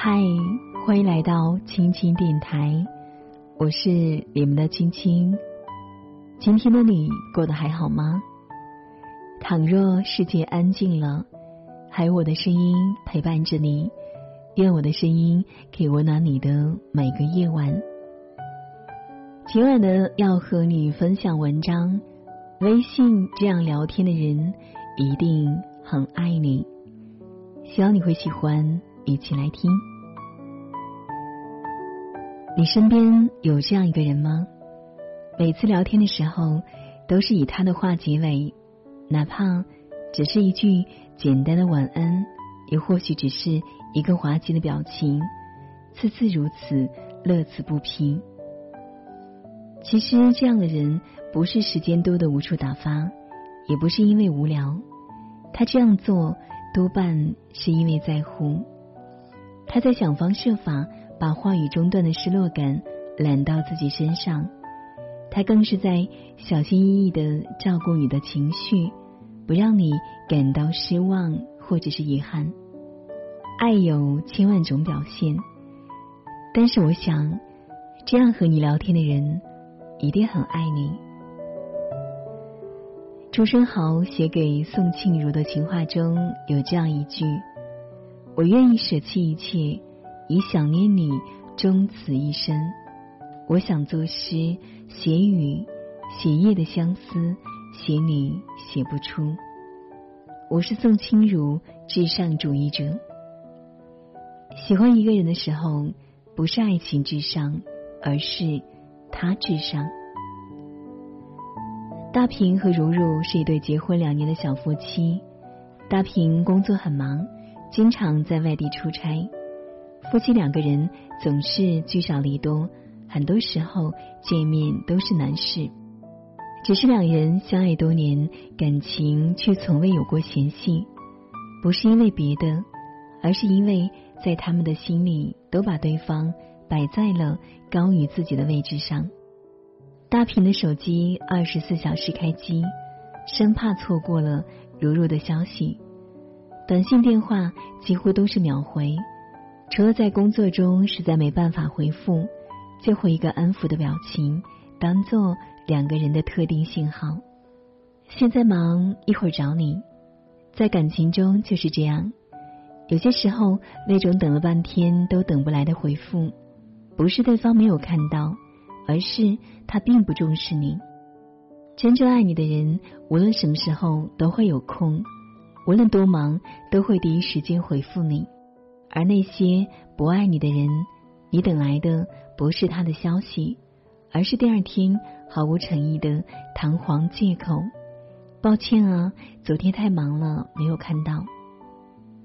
嗨，欢迎来到青青电台，我是你们的青青。今天的你过得还好吗？倘若世界安静了，还有我的声音陪伴着你，愿我的声音可以温暖你的每个夜晚。今晚呢，要和你分享文章。微信这样聊天的人，一定很爱你。希望你会喜欢，一起来听。你身边有这样一个人吗？每次聊天的时候，都是以他的话结尾，哪怕只是一句简单的晚安，也或许只是一个滑稽的表情，次次如此，乐此不疲。其实这样的人不是时间多的无处打发，也不是因为无聊，他这样做多半是因为在乎。他在想方设法把话语中断的失落感揽到自己身上，他更是在小心翼翼的照顾你的情绪，不让你感到失望或者是遗憾。爱有千万种表现，但是我想，这样和你聊天的人。一定很爱你。朱生豪写给宋庆如的情话中有这样一句：“我愿意舍弃一切，以想念你终此一生。我想作诗，写雨，写夜的相思，写你写不出。我是宋清如，至上主义者。喜欢一个人的时候，不是爱情至上，而是……”他至上。大平和如如是一对结婚两年的小夫妻。大平工作很忙，经常在外地出差，夫妻两个人总是聚少离多，很多时候见面都是难事。只是两人相爱多年，感情却从未有过嫌隙，不是因为别的，而是因为在他们的心里都把对方。摆在了高于自己的位置上。大屏的手机二十四小时开机，生怕错过了如如的消息。短信电话几乎都是秒回，除了在工作中实在没办法回复，就回一个安抚的表情，当做两个人的特定信号。现在忙，一会儿找你。在感情中就是这样，有些时候那种等了半天都等不来的回复。不是对方没有看到，而是他并不重视你。真正爱你的人，无论什么时候都会有空，无论多忙都会第一时间回复你。而那些不爱你的人，你等来的不是他的消息，而是第二天毫无诚意的弹簧借口。抱歉啊，昨天太忙了，没有看到。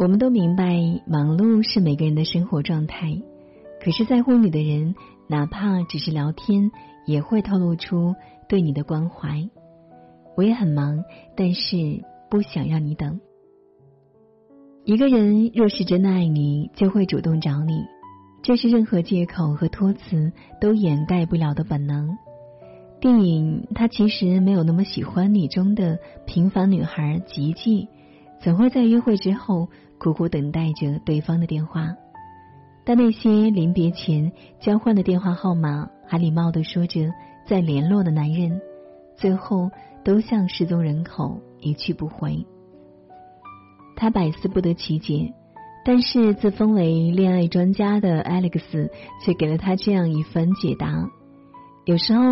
我们都明白，忙碌是每个人的生活状态。可是，在乎你的人，哪怕只是聊天，也会透露出对你的关怀。我也很忙，但是不想让你等。一个人若是真的爱你，就会主动找你，这是任何借口和托词都掩盖不了的本能。电影《他其实没有那么喜欢你》中的平凡女孩吉吉，总会在约会之后苦苦等待着对方的电话。但那些临别前交换的电话号码，还礼貌的说着再联络的男人，最后都像失踪人口一去不回。他百思不得其解，但是自封为恋爱专家的 Alex 却给了他这样一番解答：有时候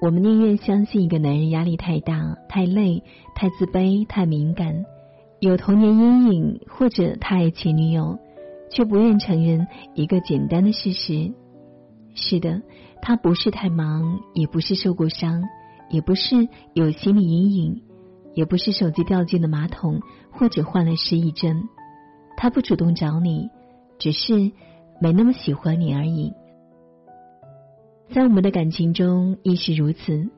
我们宁愿相信一个男人压力太大、太累、太自卑、太敏感，有童年阴影，或者他爱前女友。却不愿承认一个简单的事实：是的，他不是太忙，也不是受过伤，也不是有心理阴影，也不是手机掉进了马桶或者患了失忆症。他不主动找你，只是没那么喜欢你而已。在我们的感情中亦是如此。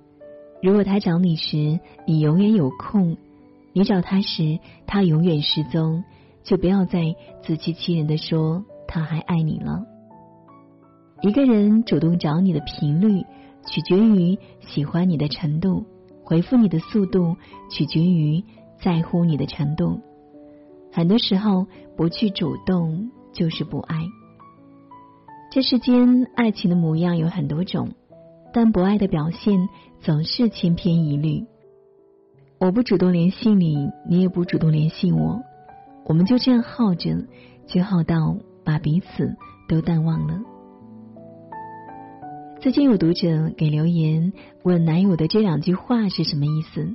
如果他找你时，你永远有空；你找他时，他永远失踪。就不要再自欺欺人的说他还爱你了。一个人主动找你的频率，取决于喜欢你的程度；回复你的速度，取决于在乎你的程度。很多时候，不去主动就是不爱。这世间爱情的模样有很多种，但不爱的表现总是千篇一律。我不主动联系你，你也不主动联系我，我们就这样耗着，就耗到把彼此都淡忘了。最近有读者给留言问男友的这两句话是什么意思？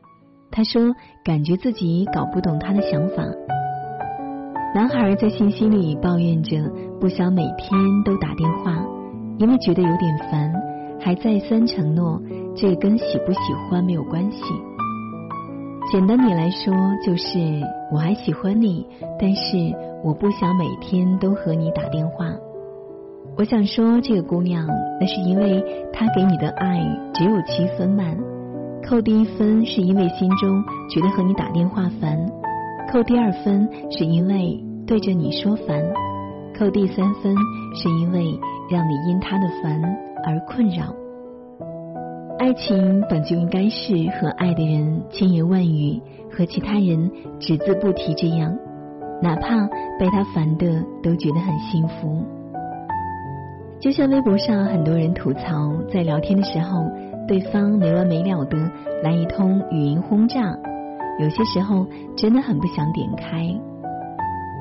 他说感觉自己搞不懂他的想法。男孩在信息里抱怨着不想每天都打电话，因为觉得有点烦，还再三承诺这跟喜不喜欢没有关系。简单点来说，就是我还喜欢你，但是我不想每天都和你打电话。我想说，这个姑娘，那是因为她给你的爱只有七分满，扣第一分是因为心中觉得和你打电话烦。扣第二分是因为对着你说烦，扣第三分是因为让你因他的烦而困扰。爱情本就应该是和爱的人千言万语，和其他人只字不提这样，哪怕被他烦的都觉得很幸福。就像微博上很多人吐槽，在聊天的时候，对方没完没了的来一通语音轰炸。有些时候真的很不想点开，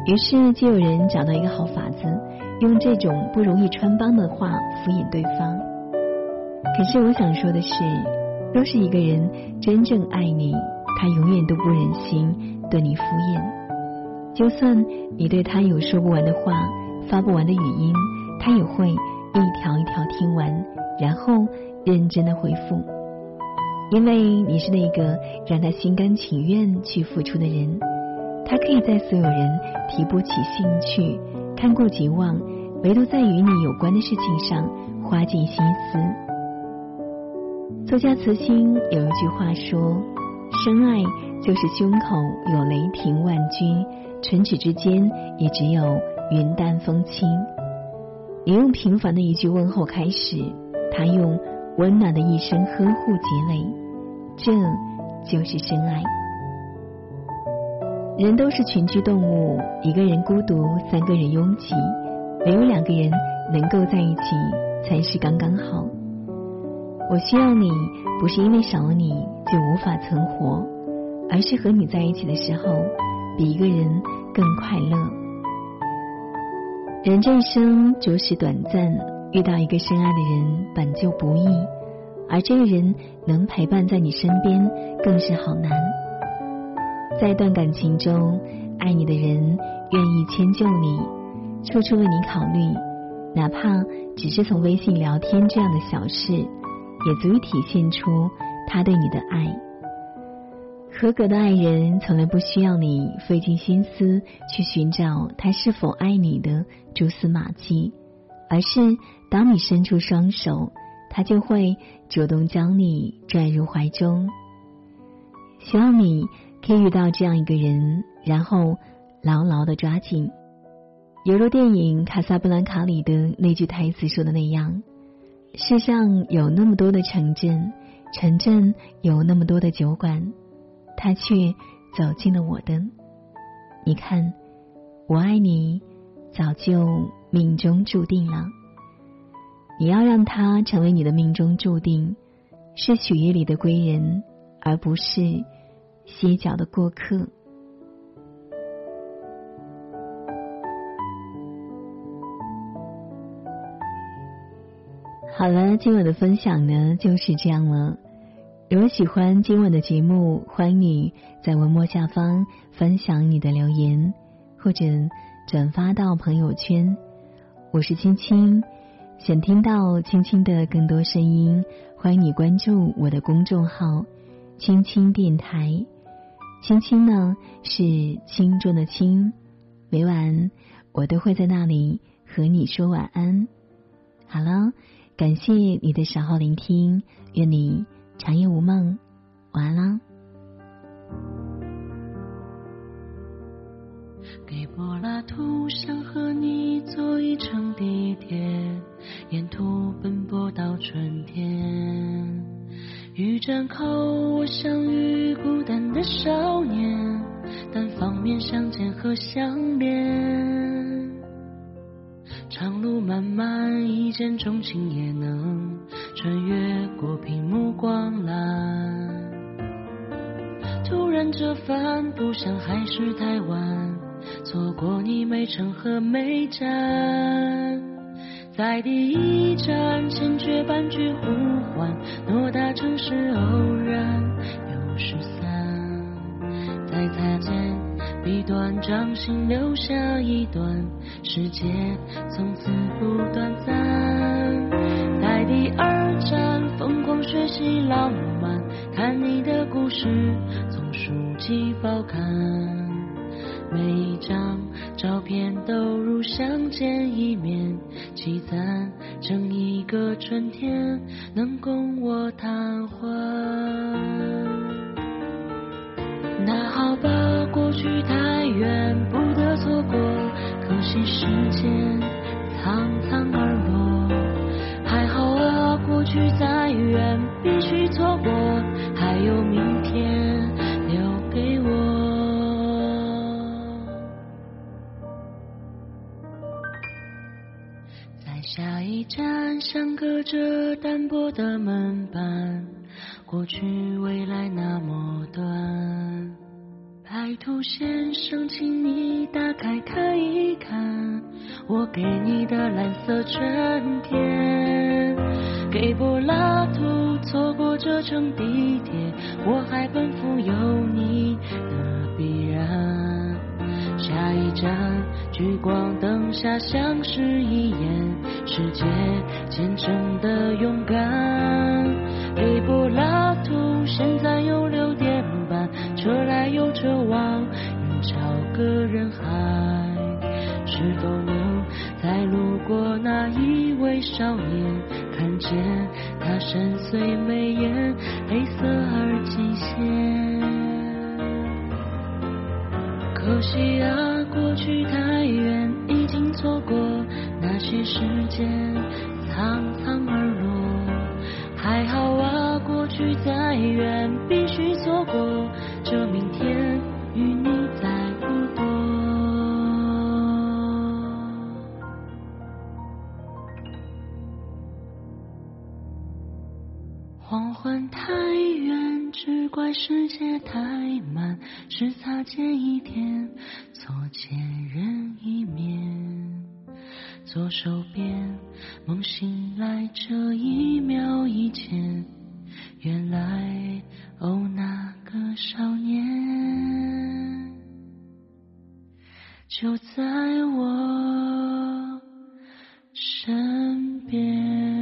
于是就有人找到一个好法子，用这种不容易穿帮的话敷衍对方。可是我想说的是，若是一个人真正爱你，他永远都不忍心对你敷衍。就算你对他有说不完的话、发不完的语音，他也会一条一条听完，然后认真的回复。因为你是那个让他心甘情愿去付出的人，他可以在所有人提不起兴趣、看过即忘，唯独在与你有关的事情上花尽心思。作家慈心有一句话说：“深爱就是胸口有雷霆万钧，唇齿之间也只有云淡风轻。你用平凡的一句问候开始，他用温暖的一声呵护结尾。”这就是深爱。人都是群居动物，一个人孤独，三个人拥挤，没有两个人能够在一起才是刚刚好。我需要你，不是因为少了你就无法存活，而是和你在一起的时候，比一个人更快乐。人这一生着实短暂，遇到一个深爱的人本就不易。而这个人能陪伴在你身边，更是好难。在一段感情中，爱你的人愿意迁就你，处处为你考虑，哪怕只是从微信聊天这样的小事，也足以体现出他对你的爱。合格的爱人从来不需要你费尽心思去寻找他是否爱你的蛛丝马迹，而是当你伸出双手。他就会主动将你拽入怀中。希望你可以遇到这样一个人，然后牢牢的抓紧。犹如电影《卡萨布兰卡》里的那句台词说的那样：“世上有那么多的城镇，城镇有那么多的酒馆，他却走进了我的。你看，我爱你，早就命中注定了。”你要让他成为你的命中注定，是血液里的归人，而不是歇脚的过客。好了，今晚的分享呢就是这样了。如果喜欢今晚的节目，欢迎你在文末下方分享你的留言，或者转发到朋友圈。我是青青。想听到青青的更多声音，欢迎你关注我的公众号“青青电台”。青青呢是轻重的轻，每晚我都会在那里和你说晚安。好了，感谢你的守候聆听，愿你长夜无梦，晚安啦。给柏拉图想和你坐一程地铁，沿途奔波到春天。雨站口，我相遇孤单的少年，单方面相见和相恋。长路漫漫。一见钟情也能穿越过屏幕光缆。突然这番不想还是太晚，错过你没成和没站。在第一站，千阙半句呼唤，偌大城市偶然又失散。在擦肩，笔端掌心留下一段世界，从此不短学习浪漫，看你的故事从书籍报刊。每一张照片都如相见一面，积攒成一个春天，能供我谈欢。那好吧，过去太远，去未来那么短。白兔先生，请你打开看一看，我给你的蓝色春天。给柏拉图错过这程地铁，我还奔赴有你的必然。下一站，聚光灯下相视一眼，世界见证的勇敢。给柏拉图，现在有六点半，车来又车往，人潮个人海。是否能再路过那一位少年，看见他深邃眉眼，黑色而极限？可惜啊，过去太远，已经错过那些时间，苍苍而落。还好，去再远，必须错过这明天，与你再不多。黄昏太远，只怪世界太慢，是擦肩一天，错见人一面。左手边，梦醒来这一秒以前，原来哦那个少年就在我身边。